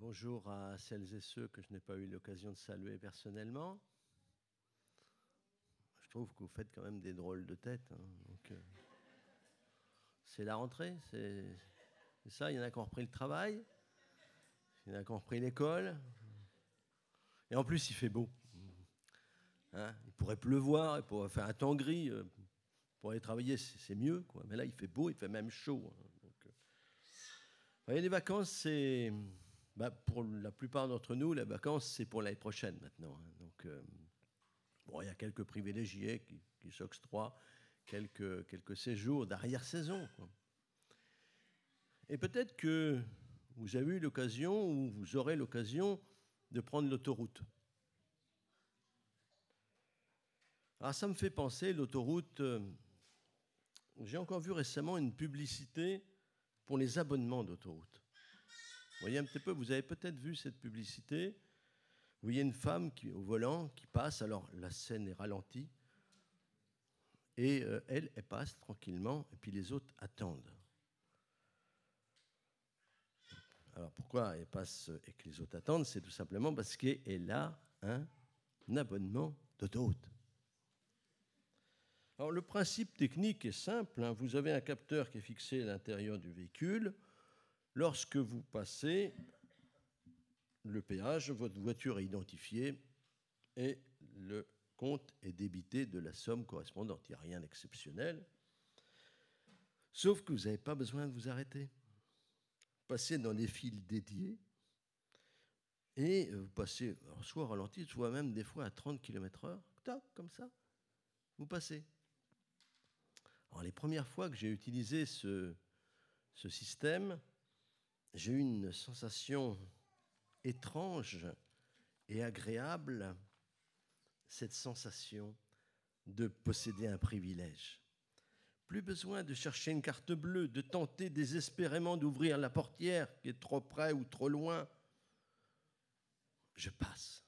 Bonjour à celles et ceux que je n'ai pas eu l'occasion de saluer personnellement. Je trouve que vous faites quand même des drôles de têtes. Hein, euh, c'est la rentrée, c'est ça. Il y en a qui ont repris le travail, il y en a qui ont repris l'école. Et en plus, il fait beau. Hein, il pourrait pleuvoir, il pourrait faire un temps gris. Euh, pour aller travailler, c'est mieux. Mais là, il fait beau, il fait même chaud. Hein, euh. Vous voyez, les vacances, c'est bah, pour la plupart d'entre nous, les vacances, c'est pour l'année prochaine maintenant. Hein. Donc, euh, bon, il y a quelques privilégiés qui, s'octroient quelques, quelques séjours d'arrière-saison. Et peut-être que vous avez eu l'occasion ou vous aurez l'occasion de prendre l'autoroute. Alors ça me fait penser, l'autoroute, euh, j'ai encore vu récemment une publicité pour les abonnements d'autoroute. Voyez un petit peu, vous avez peut-être vu cette publicité. Vous voyez une femme qui, au volant qui passe, alors la scène est ralentie, et euh, elle, elle passe tranquillement, et puis les autres attendent. Alors pourquoi elle passe et que les autres attendent? C'est tout simplement parce qu'elle a un abonnement d'autoroute. Alors le principe technique est simple, hein. vous avez un capteur qui est fixé à l'intérieur du véhicule, Lorsque vous passez le péage, votre voiture est identifiée et le compte est débité de la somme correspondante. Il n'y a rien d'exceptionnel. Sauf que vous n'avez pas besoin de vous arrêter. Passez dans des fils dédiés et vous passez soit ralenti, soit même des fois à 30 km/h, comme ça, vous passez. Alors les premières fois que j'ai utilisé ce système, j'ai eu une sensation étrange et agréable, cette sensation de posséder un privilège. Plus besoin de chercher une carte bleue, de tenter désespérément d'ouvrir la portière qui est trop près ou trop loin. Je passe.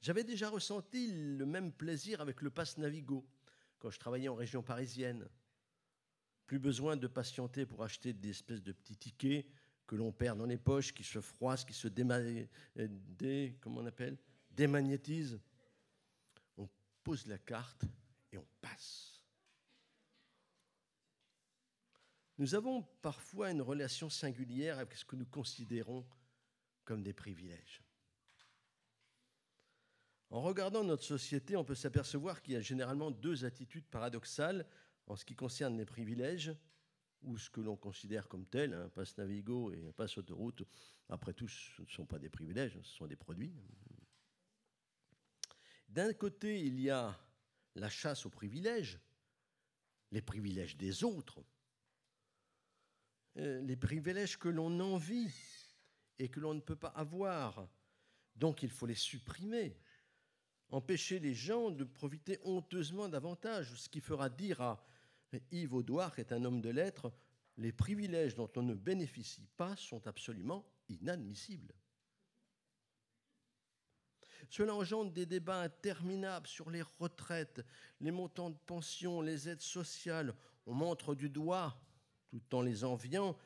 J'avais déjà ressenti le même plaisir avec le passe Navigo quand je travaillais en région parisienne. Plus besoin de patienter pour acheter des espèces de petits tickets que l'on perd dans les poches, qui se froissent, qui se dé, comment on appelle? Démagnétisent. On pose la carte et on passe. Nous avons parfois une relation singulière avec ce que nous considérons comme des privilèges. En regardant notre société, on peut s'apercevoir qu'il y a généralement deux attitudes paradoxales en ce qui concerne les privilèges, ou ce que l'on considère comme tel, un passe Navigo et un passe autoroute, après tout, ce ne sont pas des privilèges, ce sont des produits. D'un côté, il y a la chasse aux privilèges, les privilèges des autres, euh, les privilèges que l'on envie et que l'on ne peut pas avoir. Donc il faut les supprimer, empêcher les gens de profiter honteusement davantage, ce qui fera dire à Yves Audouard est un homme de lettres, les privilèges dont on ne bénéficie pas sont absolument inadmissibles. Cela engendre des débats interminables sur les retraites, les montants de pension, les aides sociales. On montre du doigt, tout en les enviant,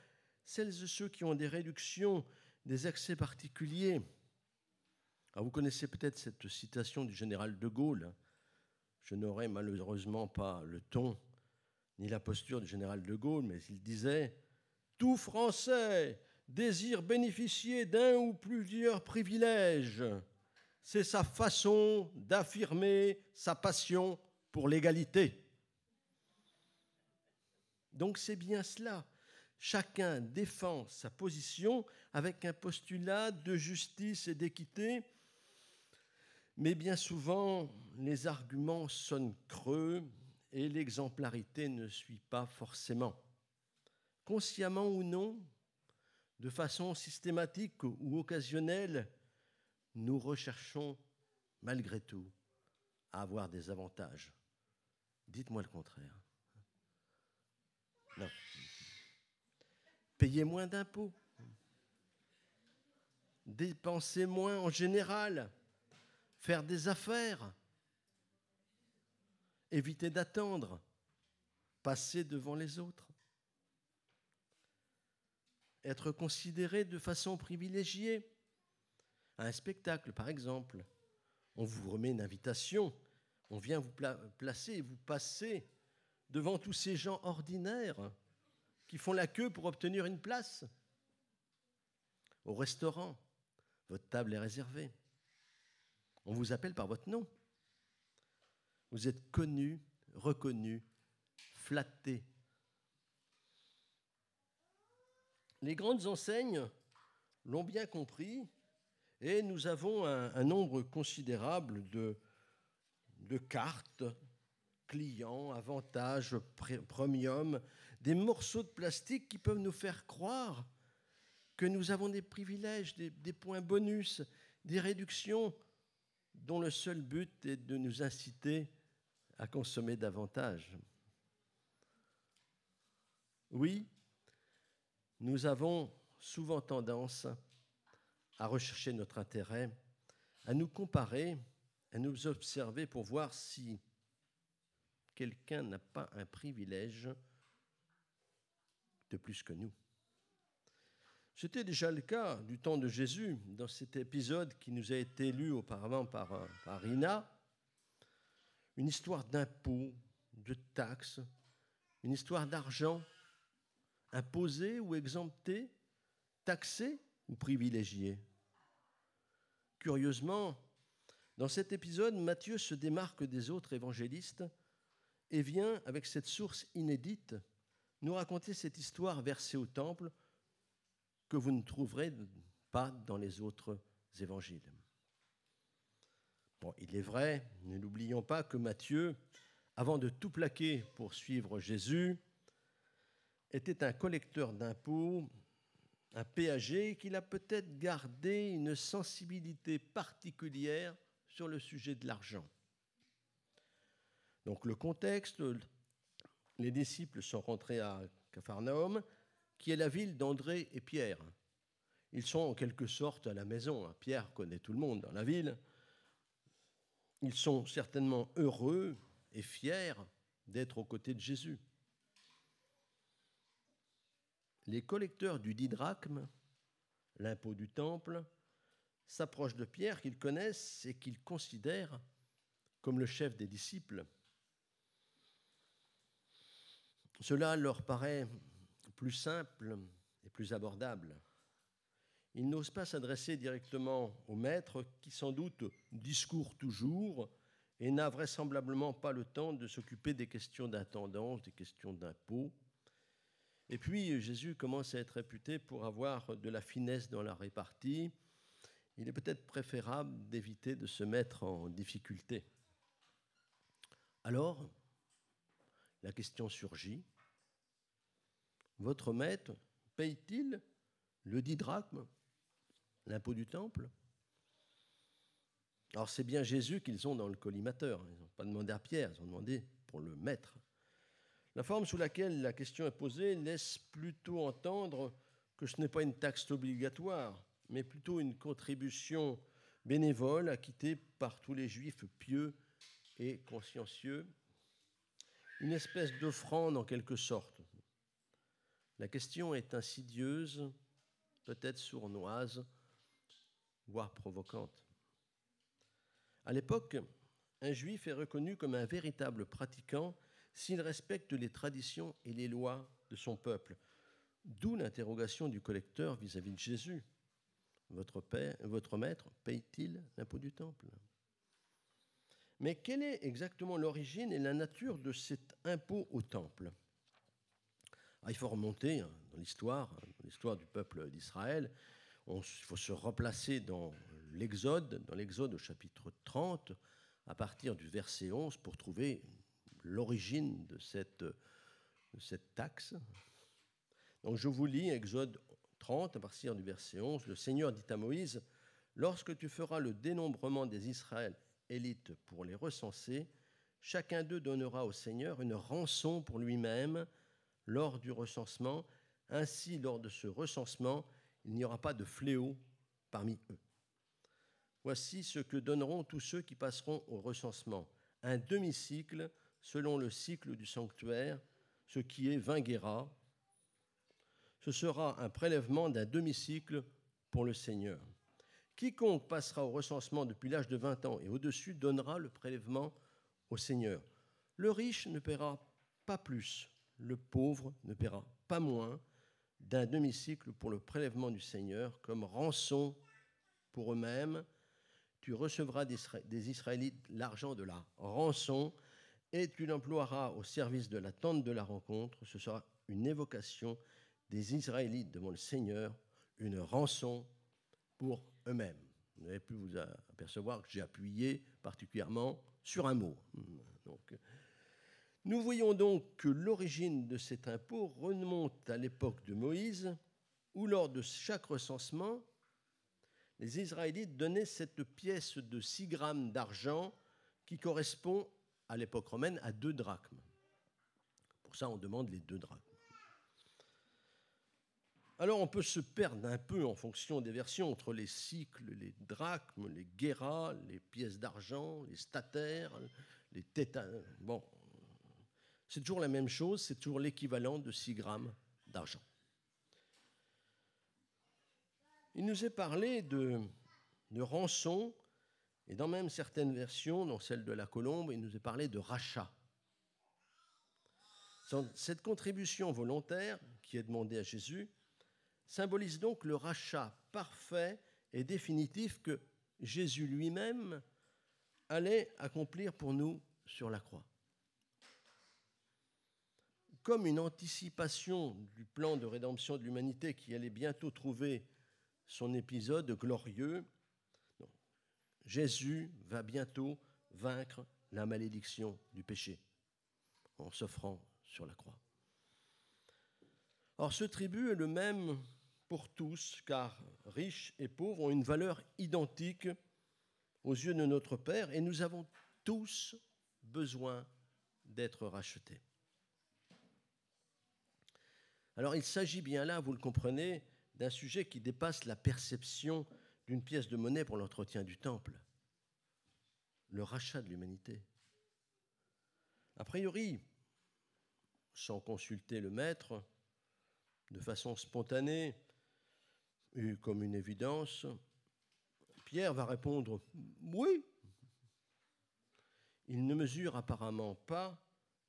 celles et ceux qui ont des réductions, des accès particuliers. Ah, vous connaissez peut-être cette citation du général de Gaulle. Je n'aurai malheureusement pas le ton ni la posture du général de Gaulle, mais il disait Tout Français désire bénéficier d'un ou plusieurs privilèges. C'est sa façon d'affirmer sa passion pour l'égalité. Donc c'est bien cela. Chacun défend sa position avec un postulat de justice et d'équité, mais bien souvent les arguments sonnent creux, et l'exemplarité ne suit pas forcément. Consciemment ou non, de façon systématique ou occasionnelle, nous recherchons malgré tout à avoir des avantages. Dites-moi le contraire. Non. Payer moins d'impôts. Dépenser moins en général. Faire des affaires éviter d'attendre, passer devant les autres. être considéré de façon privilégiée. À un spectacle, par exemple, on vous remet une invitation, on vient vous placer et vous passer devant tous ces gens ordinaires qui font la queue pour obtenir une place. Au restaurant, votre table est réservée. On vous appelle par votre nom. Vous êtes connu, reconnu, flatté. Les grandes enseignes l'ont bien compris et nous avons un, nombre considérable de, cartes, clients, avantages, premium, des morceaux de plastique qui peuvent nous faire croire que nous avons des privilèges, des points bonus, des réductions dont le seul but est de nous inciter à consommer davantage. Oui, nous avons souvent tendance à rechercher notre intérêt, à nous comparer, à nous observer pour voir si quelqu'un n'a pas un privilège de plus que nous. C'était déjà le cas du temps de Jésus, dans cet épisode qui nous a été lu auparavant par, par Rina, une histoire d'impôts, de taxes, une histoire d'argent, imposé ou exempté, taxé ou privilégié. Curieusement, dans cet épisode, Matthieu se démarque des autres évangélistes et vient, avec cette source inédite, nous raconter cette histoire versée au temple que vous ne trouverez pas dans les autres évangiles. Bon, il est vrai, ne l'oublions pas, que Matthieu, avant de tout plaquer pour suivre Jésus, était un collecteur d'impôts, un péager, qu'il a peut-être gardé une sensibilité particulière sur le sujet de l'argent. Donc le contexte, les disciples sont rentrés à Capharnaüm, qui est la ville d'André et Pierre. Ils sont en quelque sorte à la maison. Pierre connaît tout le monde dans la ville. Ils sont certainement heureux et fiers d'être aux côtés de Jésus. Les collecteurs du didrachme, l'impôt du temple, s'approchent de Pierre qu'ils connaissent et qu'ils considèrent comme le chef des disciples. Cela leur paraît plus simple et plus abordable. Ils n'osent pas s'adresser directement au maître qui sans doute discourt toujours et n'a vraisemblablement pas le temps de s'occuper des questions d'intendance, des questions d'impôts. Et puis Jésus commence à être réputé pour avoir de la finesse dans la répartie. Il est peut-être préférable d'éviter de se mettre en difficulté. Alors, la question surgit. Votre maître paye-t-il le didrachme, l'impôt du temple Alors c'est bien Jésus qu'ils ont dans le collimateur. Ils n'ont pas demandé à Pierre, ils ont demandé pour le maître. La forme sous laquelle la question est posée laisse plutôt entendre que ce n'est pas une taxe obligatoire, mais plutôt une contribution bénévole acquittée par tous les juifs pieux et consciencieux, une espèce d'offrande en quelque sorte, la question est insidieuse, peut-être sournoise, voire provocante. À l'époque, un juif est reconnu comme un véritable pratiquant s'il respecte les traditions et les lois de son peuple. D'où l'interrogation du collecteur vis-à-vis de Jésus. Votre, maître paye-t-il l'impôt du temple? Mais quelle est exactement l'origine et la nature de cet impôt au temple? Ah, il faut remonter hein, dans l'histoire, hein, l'histoire du peuple d'Israël. Il faut se replacer dans l'Exode, dans l'Exode au chapitre 30, à partir du verset 11, pour trouver l'origine de cette, taxe. Donc je vous lis Exode 30, à partir du verset 11. Le Seigneur dit à Moïse, Lorsque tu feras le dénombrement des Israélites pour les recenser, chacun d'eux donnera au Seigneur une rançon pour lui-même lors du recensement. Ainsi, lors de ce recensement, il n'y aura pas de fléau parmi eux. Voici ce que donneront tous ceux qui passeront au recensement. Un demi-cycle selon le cycle du sanctuaire, ce qui est 20 guéras. ce sera un prélèvement d'un demi-cycle pour le Seigneur. Quiconque passera au recensement depuis l'âge de 20 ans et au-dessus donnera le prélèvement au Seigneur. Le riche ne paiera pas plus, le pauvre ne paiera pas moins d'un demi-cycle pour le prélèvement du Seigneur comme rançon pour eux-mêmes. Tu recevras des Israélites l'argent de la rançon et tu l'emploieras au service de la tente de la rencontre. Ce sera une évocation des Israélites devant le Seigneur, une rançon pour eux-mêmes. Vous avez pu vous apercevoir que j'ai appuyé particulièrement sur un mot. Donc, nous voyons donc que l'origine de cet impôt remonte à l'époque de Moïse, où lors de chaque recensement, les Israélites donnaient cette pièce de 6 grammes d'argent qui correspond à l'époque romaine à deux drachmes. Pour ça, on demande les deux drachmes. Alors on peut se perdre un peu en fonction des versions entre les cycles, les drachmes, les guéras, les pièces d'argent, les statères, les tétans. Bon, c'est toujours la même chose, c'est toujours l'équivalent de 6 grammes d'argent. Il nous est parlé de, rançon, et dans même certaines versions, dans celle de la colombe, il nous est parlé de rachat. Cette contribution volontaire qui est demandée à Jésus symbolise donc le rachat parfait et définitif que Jésus lui-même allait accomplir pour nous sur la croix. Comme une anticipation du plan de rédemption de l'humanité qui allait bientôt trouver son épisode glorieux, Jésus va bientôt vaincre la malédiction du péché en s'offrant sur la croix. Or, ce tribut est le même pour tous, car riches et pauvres ont une valeur identique aux yeux de notre Père, et nous avons tous besoin d'être rachetés. Alors il s'agit bien là, vous le comprenez, d'un sujet qui dépasse la perception d'une pièce de monnaie pour l'entretien du temple, le rachat de l'humanité. A priori, sans consulter le maître, de façon spontanée, comme une évidence, Pierre va répondre oui. Il ne mesure apparemment pas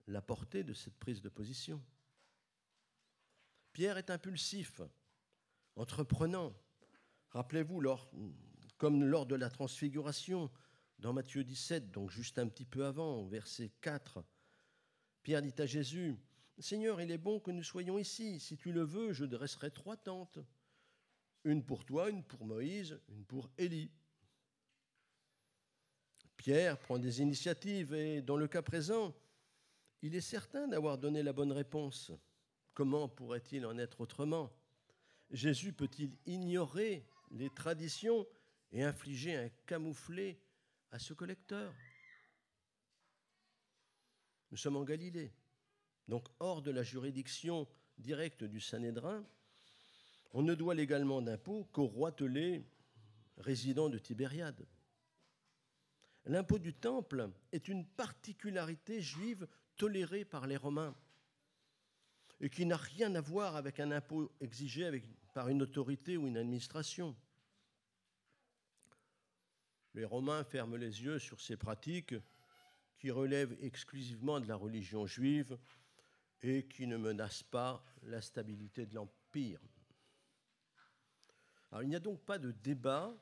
la portée de cette prise de position. Pierre est impulsif, entreprenant. Rappelez-vous, comme lors de la transfiguration, dans Matthieu 17, donc juste un petit peu avant, verset 4, Pierre dit à Jésus, Seigneur, il est bon que nous soyons ici. Si tu le veux, je dresserai trois tentes une pour toi, une pour Moïse, une pour Élie. Pierre prend des initiatives et dans le cas présent, il est certain d'avoir donné la bonne réponse. Comment pourrait-il en être autrement? Jésus peut-il ignorer les traditions et infliger un camouflet à ce collecteur? Nous sommes en Galilée, donc hors de la juridiction directe du Sanhédrin, on ne doit légalement d'impôt qu'au roi Telé, résident de Tibériade. L'impôt du temple est une particularité juive tolérée par les Romains et qui n'a rien à voir avec un impôt exigé par une autorité ou une administration. Les Romains ferment les yeux sur ces pratiques qui relèvent exclusivement de la religion juive et qui ne menacent pas la stabilité de l'Empire. Il n'y a donc pas de débat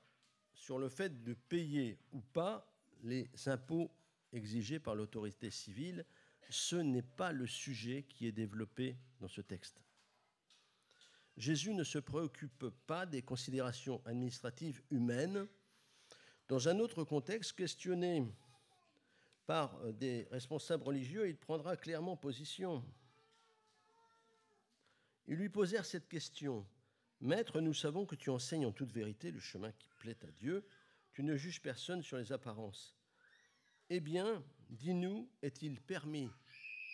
sur le fait de payer ou pas les impôts exigés par l'autorité civile. Ce n'est pas le sujet qui est développé dans ce texte. Jésus ne se préoccupe pas des considérations administratives humaines. Dans un autre contexte, questionné par des responsables religieux, il prendra clairement position. Ils lui posèrent cette question. Maître, nous savons que tu enseignes en toute vérité le chemin qui plaît à Dieu. Tu ne juges personne sur les apparences. Eh bien, dis-nous, est-il permis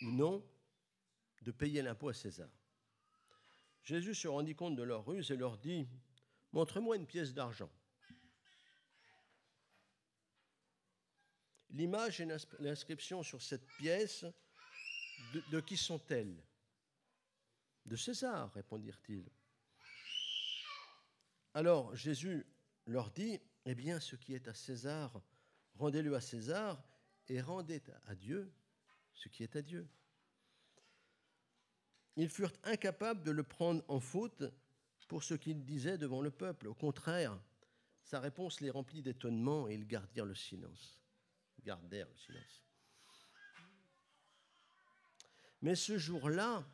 ou non de payer l'impôt à César? Jésus se rendit compte de leur ruse et leur dit, Montre-moi une pièce d'argent. L'image et l'inscription sur cette pièce, de, de qui sont-elles? De César, répondirent-ils. Alors Jésus leur dit, Eh bien, ce qui est à César, rendez-le à César, et rendez à Dieu ce qui est à Dieu. Ils furent incapables de le prendre en faute pour ce qu'il disait devant le peuple. Au contraire, sa réponse les remplit d'étonnement et ils gardirent le silence. Gardèrent le silence. Mais ce jour-là,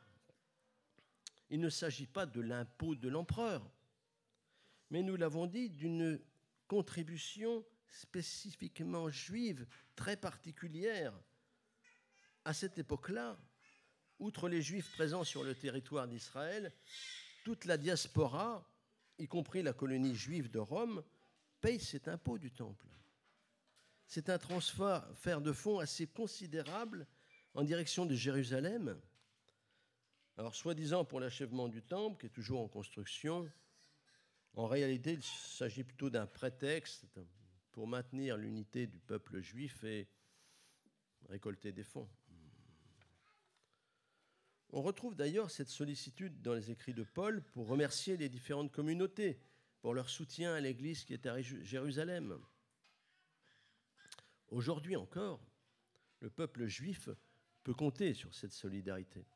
il ne s'agit pas de l'impôt de l'empereur, mais nous l'avons dit, d'une contribution spécifiquement juive, très particulière. À cette époque-là, outre les juifs présents sur le territoire d'Israël, toute la diaspora, y compris la colonie juive de Rome, paye cet impôt du temple. C'est un transfert de fonds assez considérable en direction de Jérusalem. Alors, soi-disant pour l'achèvement du temple, qui est toujours en construction, en réalité, il s'agit plutôt d'un prétexte pour maintenir l'unité du peuple juif et récolter des fonds. On retrouve d'ailleurs cette sollicitude dans les écrits de Paul pour remercier les différentes communautés pour leur soutien à l'Église qui est à Jérusalem. Aujourd'hui encore, le peuple juif peut compter sur cette solidarité.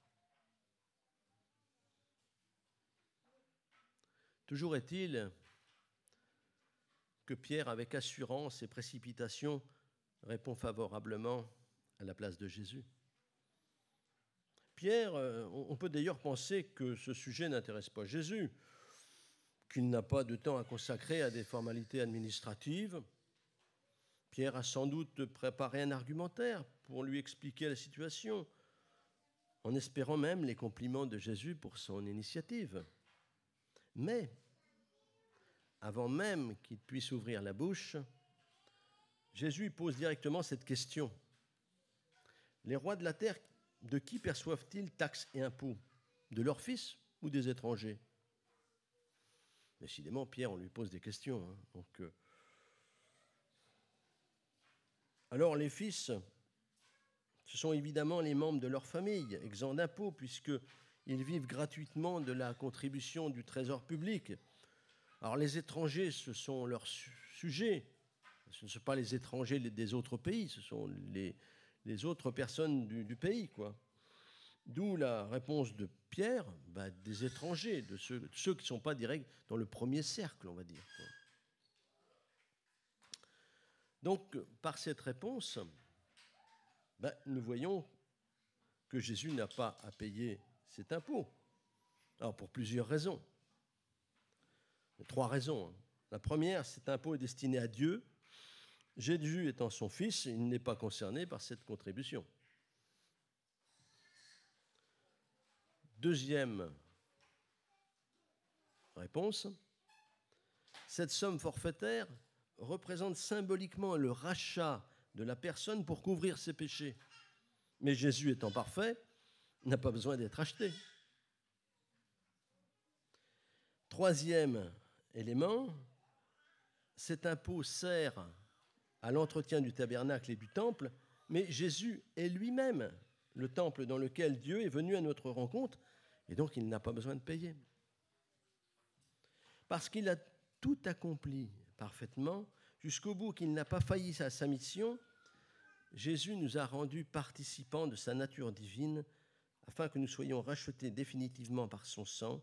Toujours est-il que Pierre, avec assurance et précipitation, répond favorablement à la place de Jésus. Pierre, euh, on peut d'ailleurs penser que ce sujet n'intéresse pas Jésus, qu'il n'a pas de temps à consacrer à des formalités administratives. Pierre a sans doute préparé un argumentaire pour lui expliquer la situation, en espérant même les compliments de Jésus pour son initiative. Mais, avant même qu'il puisse ouvrir la bouche, Jésus pose directement cette question. Les rois de la terre de qui perçoivent-ils taxes et impôts? De leurs fils ou des étrangers? Décidément, Pierre, on lui pose des questions. Hein. Donc, euh, Alors, les fils, ce sont évidemment les membres de leur famille, exempts d'impôts, puisqu'ils vivent gratuitement de la contribution du trésor public. Alors, les étrangers, ce sont leurs sujets. Ce ne sont pas les étrangers des autres pays, ce sont les, autres personnes du, pays, quoi. D'où la réponse de Pierre, bah, des étrangers, de ceux, qui ne sont pas directs dans le premier cercle, on va dire. Donc, par cette réponse, bah, nous voyons que Jésus n'a pas à payer cet impôt. Alors, pour plusieurs raisons. Trois raisons. Hein. La première, cet impôt est destiné à Dieu Jésus étant son fils, il n'est pas concerné par cette contribution. Deuxième réponse, cette somme forfaitaire représente symboliquement le rachat de la personne pour couvrir ses péchés. Mais Jésus étant parfait, n'a pas besoin d'être acheté. Troisième élément, cet impôt sert à l'entretien du tabernacle et du temple, mais Jésus est lui-même le temple dans lequel Dieu est venu à notre rencontre, et donc il n'a pas besoin de payer. Parce qu'il a tout accompli parfaitement, jusqu'au bout qu'il n'a pas failli à sa mission, Jésus nous a rendus participants de sa nature divine, afin que nous soyons rachetés définitivement par son sang,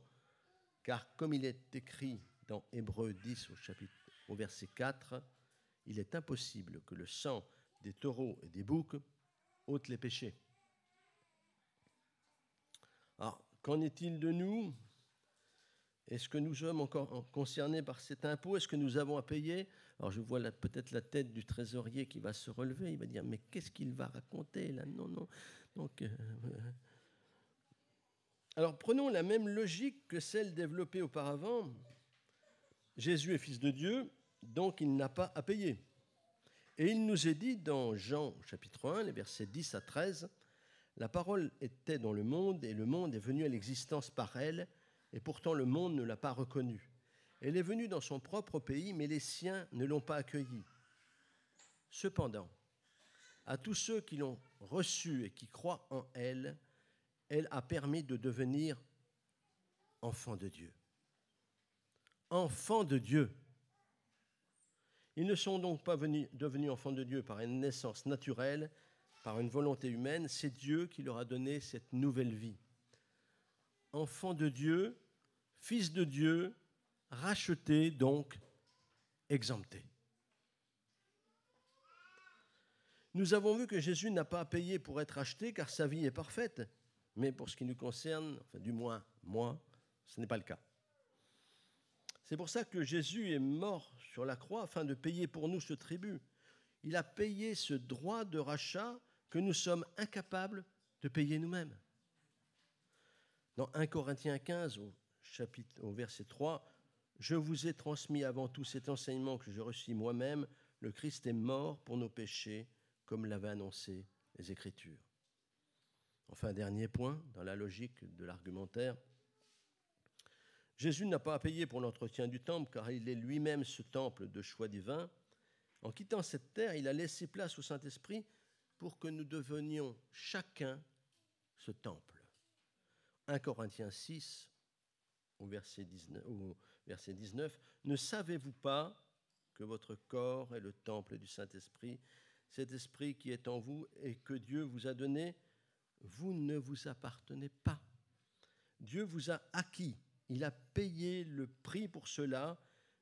car comme il est écrit dans Hébreu 10 au, chapitre, au verset 4, il est impossible que le sang des taureaux et des boucs ôte les péchés. Alors, qu'en est-il de nous? Est-ce que nous sommes encore concernés par cet impôt? Est-ce que nous avons à payer? Alors, je vois peut-être la tête du trésorier qui va se relever. Il va dire Mais qu'est-ce qu'il va raconter là? Non, non. Donc, euh, alors, prenons la même logique que celle développée auparavant. Jésus est fils de Dieu, donc il n'a pas à payer. Et il nous est dit dans Jean chapitre 1, les versets 10 à 13, La parole était dans le monde et le monde est venu à l'existence par elle, et pourtant le monde ne l'a pas reconnue. Elle est venue dans son propre pays, mais les siens ne l'ont pas accueillie. Cependant, à tous ceux qui l'ont reçue et qui croient en elle, elle a permis de devenir enfants de Dieu. Enfants de Dieu. Ils ne sont donc pas devenus enfants de Dieu par une naissance naturelle, par une volonté humaine, c'est Dieu qui leur a donné cette nouvelle vie. Enfants de Dieu, fils de Dieu, rachetés donc exemptés. Nous avons vu que Jésus n'a pas à payer pour être acheté car sa vie est parfaite. Mais pour ce qui nous concerne, enfin du moins moi, ce n'est pas le cas. C'est pour ça que Jésus est mort sur la croix afin de payer pour nous ce tribut. Il a payé ce droit de rachat que nous sommes incapables de payer nous-mêmes. Dans 1 Corinthiens 15, au, verset 3, Je vous ai transmis avant tout cet enseignement que j'ai reçu moi-même. Le Christ est mort pour nos péchés comme l'avaient annoncé les Écritures. Enfin, dernier point, dans la logique de l'argumentaire, Jésus n'a pas à payer pour l'entretien du temple, car il est lui-même ce temple de choix divin. En quittant cette terre, il a laissé place au Saint-Esprit pour que nous devenions chacun ce temple. 1 Corinthiens 6, au verset 19, au verset 19 Ne savez-vous pas que votre corps est le temple du Saint-Esprit? Cet esprit qui est en vous et que Dieu vous a donné, vous ne vous appartenez pas. Dieu vous a acquis, il a payé le prix pour cela.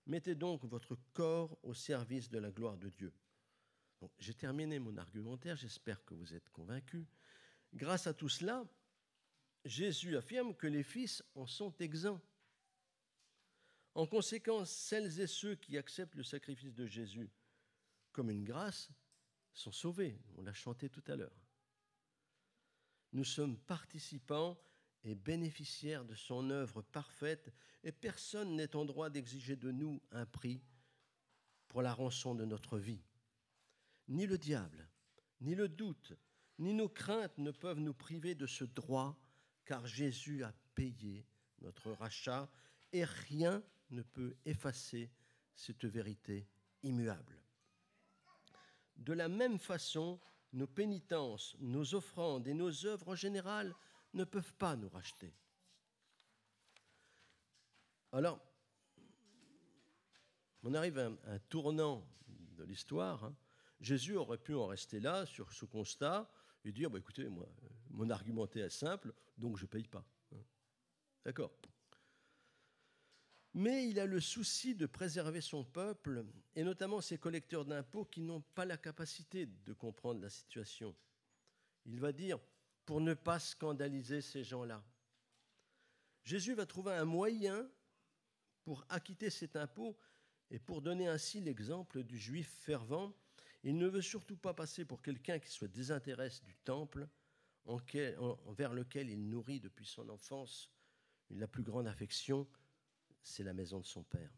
Mettez donc votre corps au service de la gloire de Dieu. J'ai terminé mon argumentaire, j'espère que vous êtes convaincus. Grâce à tout cela, Jésus affirme que les fils en sont exempts. En conséquence, celles et ceux qui acceptent le sacrifice de Jésus comme une grâce sont sauvés. On l'a chanté tout à l'heure. Nous sommes participants et bénéficiaires de son œuvre parfaite et personne n'est en droit d'exiger de nous un prix pour la rançon de notre vie. Ni le diable, ni le doute, ni nos craintes ne peuvent nous priver de ce droit car Jésus a payé notre rachat et rien ne peut effacer cette vérité immuable. De la même façon, nos pénitences, nos offrandes et nos œuvres en général ne peuvent pas nous racheter. Alors, on arrive à un, tournant de l'histoire. Hein. Jésus aurait pu en rester là, sur ce constat, et dire, bah, écoutez, moi, mon argumentaire est simple, donc je ne paye pas. Hein. D'accord mais il a le souci de préserver son peuple, et notamment ses collecteurs d'impôts qui n'ont pas la capacité de comprendre la situation. Il va dire, pour ne pas scandaliser ces gens-là. Jésus va trouver un moyen pour acquitter cet impôt et pour donner ainsi l'exemple du juif fervent. Il ne veut surtout pas passer pour quelqu'un qui se désintéresse du temple envers lequel il nourrit depuis son enfance la plus grande affection c'est la maison de son Père.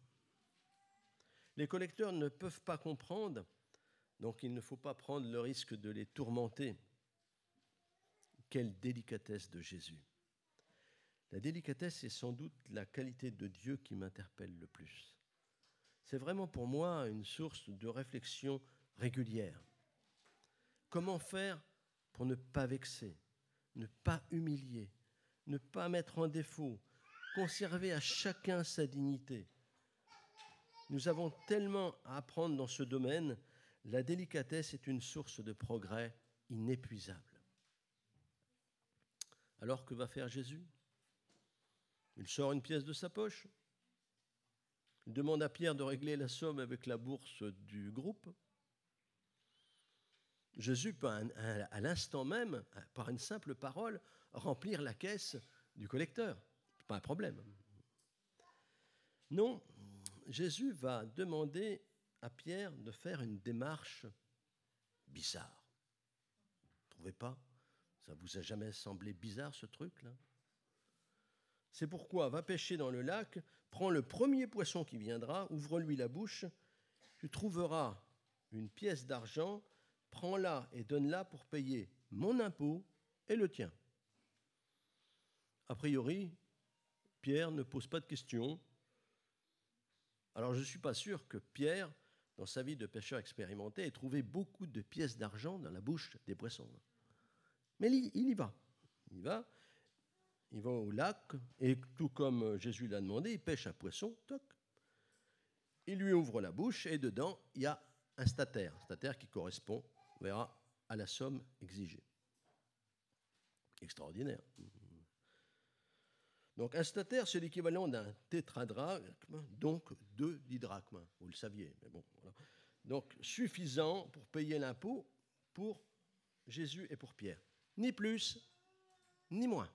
Les collecteurs ne peuvent pas comprendre, donc il ne faut pas prendre le risque de les tourmenter. Quelle délicatesse de Jésus. La délicatesse est sans doute la qualité de Dieu qui m'interpelle le plus. C'est vraiment pour moi une source de réflexion régulière. Comment faire pour ne pas vexer, ne pas humilier, ne pas mettre en défaut, conserver à chacun sa dignité? Nous avons tellement à apprendre dans ce domaine, la délicatesse est une source de progrès inépuisable. Alors que va faire Jésus? Il sort une pièce de sa poche. Il demande à Pierre de régler la somme avec la bourse du groupe. Jésus peut à l'instant même, par une simple parole, remplir la caisse du collecteur pas un problème. Non, Jésus va demander à Pierre de faire une démarche bizarre. Vous trouvez pas? Ça vous a jamais semblé bizarre ce truc-là? C'est pourquoi va pêcher dans le lac, prends le premier poisson qui viendra, ouvre-lui la bouche, tu trouveras une pièce d'argent, prends-la et donne-la pour payer mon impôt et le tien. A priori, Pierre ne pose pas de questions. Alors je ne suis pas sûr que Pierre, dans sa vie de pêcheur expérimenté, ait trouvé beaucoup de pièces d'argent dans la bouche des poissons. Mais il y va. Il va. il va au lac et tout comme Jésus l'a demandé, il pêche un poisson, toc. Il lui ouvre la bouche et dedans, il y a un statère, un statère qui correspond, on verra, à la somme exigée. Extraordinaire. Donc un statère, c'est l'équivalent d'un tétradrachme, donc deux didrachmes. Vous le saviez, mais bon. Donc suffisant pour payer l'impôt pour Jésus et pour Pierre. Ni plus, ni moins.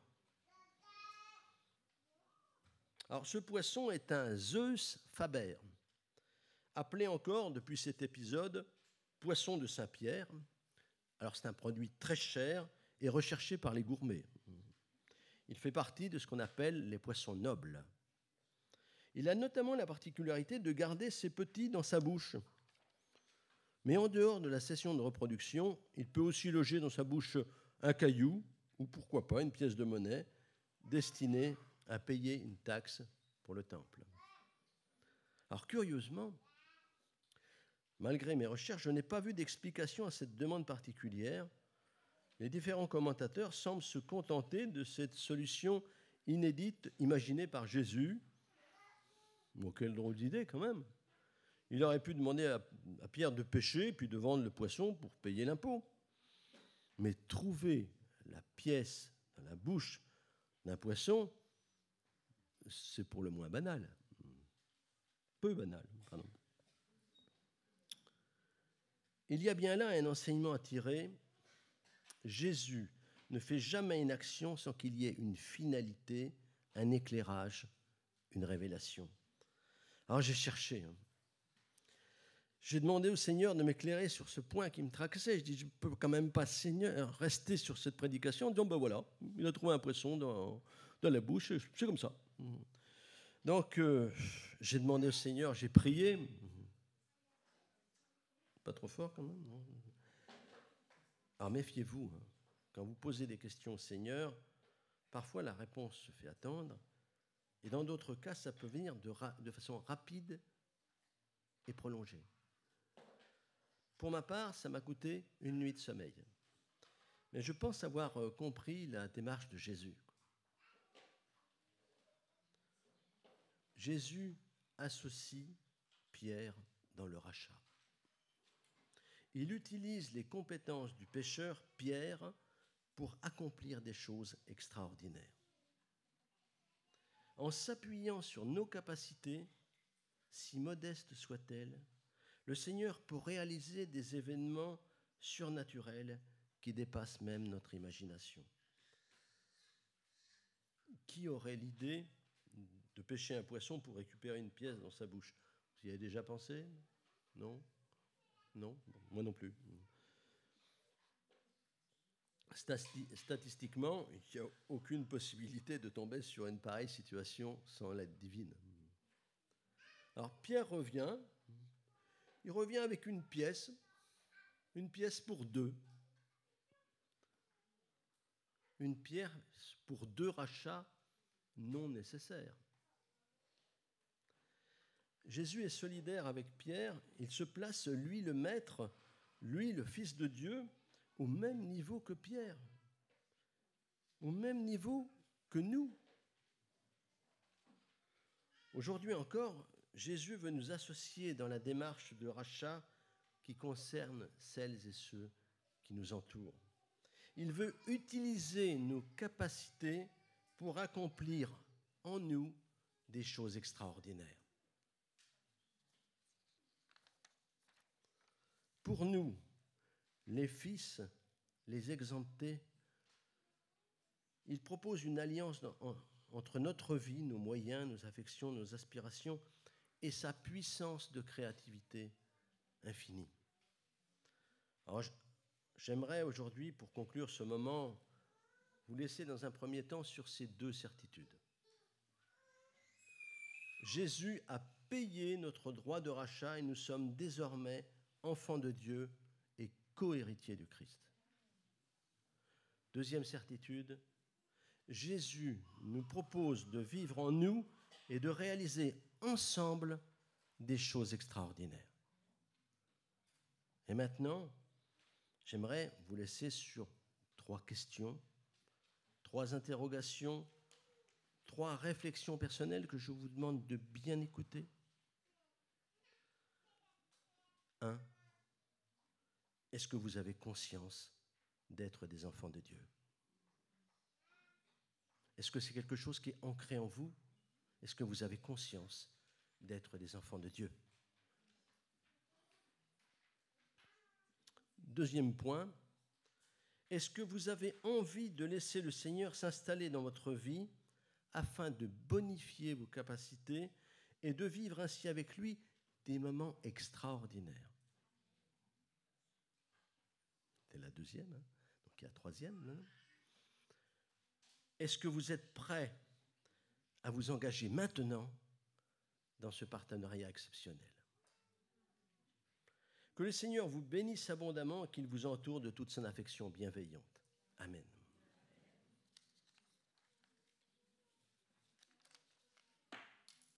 Alors ce poisson est un Zeus faber, appelé encore depuis cet épisode poisson de Saint-Pierre. Alors c'est un produit très cher et recherché par les gourmets. Il fait partie de ce qu'on appelle les poissons nobles. Il a notamment la particularité de garder ses petits dans sa bouche. Mais en dehors de la session de reproduction, il peut aussi loger dans sa bouche un caillou ou pourquoi pas une pièce de monnaie destinée à payer une taxe pour le temple. Alors curieusement, malgré mes recherches, je n'ai pas vu d'explication à cette demande particulière. Les différents commentateurs semblent se contenter de cette solution inédite imaginée par Jésus. Bon, quelle drôle d'idée quand même. Il aurait pu demander à, à Pierre de pêcher puis de vendre le poisson pour payer l'impôt. Mais trouver la pièce dans la bouche d'un poisson, c'est pour le moins banal. Peu banal, pardon. Il y a bien là un enseignement à tirer. Jésus ne fait jamais une action sans qu'il y ait une finalité, un éclairage, une révélation. Alors j'ai cherché. Hein. J'ai demandé au Seigneur de m'éclairer sur ce point qui me tracassait. Je dis, je ne peux quand même pas, Seigneur, rester sur cette prédication en disant, ben voilà, il a trouvé un poisson dans, la bouche, c'est comme ça. Donc, euh, j'ai demandé au Seigneur, j'ai prié. Pas trop fort quand même. Non Alors méfiez-vous. Hein. Quand vous posez des questions au Seigneur, parfois la réponse se fait attendre. Et dans d'autres cas, ça peut venir de façon rapide et prolongée. Pour ma part, ça m'a coûté une nuit de sommeil. Mais je pense avoir euh, compris la démarche de Jésus. Jésus associe Pierre dans le rachat. Il utilise les compétences du pêcheur Pierre pour accomplir des choses extraordinaires. En s'appuyant sur nos capacités, si modestes soient-elles, le Seigneur peut réaliser des événements surnaturels qui dépassent même notre imagination. Qui aurait l'idée de pêcher un poisson pour récupérer une pièce dans sa bouche? Vous y avez déjà pensé? Non? Non? Moi non plus. Statistiquement, il n'y a aucune possibilité de tomber sur une pareille situation sans l'aide divine. Alors Pierre revient, il revient avec une pièce, une pièce pour deux. Une pierre pour deux rachats non nécessaires. Jésus est solidaire avec Pierre, il se place, lui le maître, lui le Fils de Dieu, au même niveau que Pierre, au même niveau que nous. Aujourd'hui encore, Jésus veut nous associer dans la démarche de rachat qui concerne celles et ceux qui nous entourent. Il veut utiliser nos capacités pour accomplir en nous des choses extraordinaires. Pour nous, les fils, les exemptés, il propose une alliance entre notre vie, nos moyens, nos affections, nos aspirations et sa puissance de créativité infinie. Alors, j'aimerais aujourd'hui, pour conclure ce moment, vous laisser dans un premier temps sur ces deux certitudes. Jésus a payé notre droit de rachat et nous sommes désormais enfants de Dieu et co-héritiers du Christ. Deuxième certitude, Jésus nous propose de vivre en nous et de réaliser ensemble des choses extraordinaires. Et maintenant, j'aimerais vous laisser sur trois questions, trois interrogations trois réflexions personnelles que je vous demande de bien écouter. Un, est-ce que vous avez conscience d'être des enfants de Dieu? Est-ce que c'est quelque chose qui est ancré en vous? Est-ce que vous avez conscience d'être des enfants de Dieu Deuxième point, est-ce que vous avez envie de laisser le Seigneur s'installer dans votre vie afin de bonifier vos capacités et de vivre ainsi avec lui des moments extraordinaires? C'est la deuxième, hein. donc il y a la troisième. Est-ce que vous êtes prêt à vous engager maintenant dans ce partenariat exceptionnel que le Seigneur vous bénisse abondamment et qu'il vous entoure de toute son affection bienveillante. Amen.